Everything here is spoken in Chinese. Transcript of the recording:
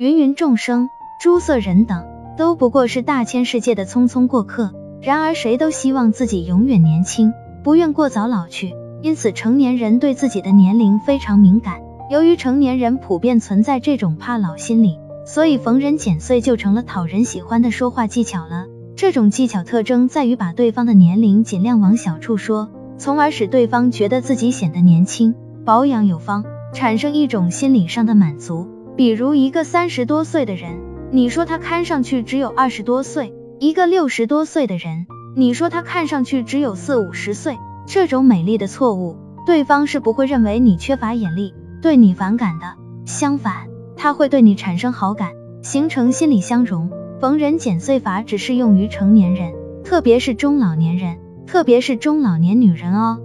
芸芸众生，诸色人等，都不过是大千世界的匆匆过客。然而谁都希望自己永远年轻，不愿过早老去。因此，成年人对自己的年龄非常敏感。由于成年人普遍存在这种怕老心理，所以逢人减岁就成了讨人喜欢的说话技巧了。这种技巧特征在于把对方的年龄尽量往小处说，从而使对方觉得自己显得年轻，保养有方，产生一种心理上的满足。比如一个三十多岁的人，你说他看上去只有二十多岁；一个六十多岁的人，你说他看上去只有四五十岁。这种美丽的错误，对方是不会认为你缺乏眼力。对你反感的，相反，他会对你产生好感，形成心理相融。逢人减岁法只适用于成年人，特别是中老年人，特别是中老年女人哦。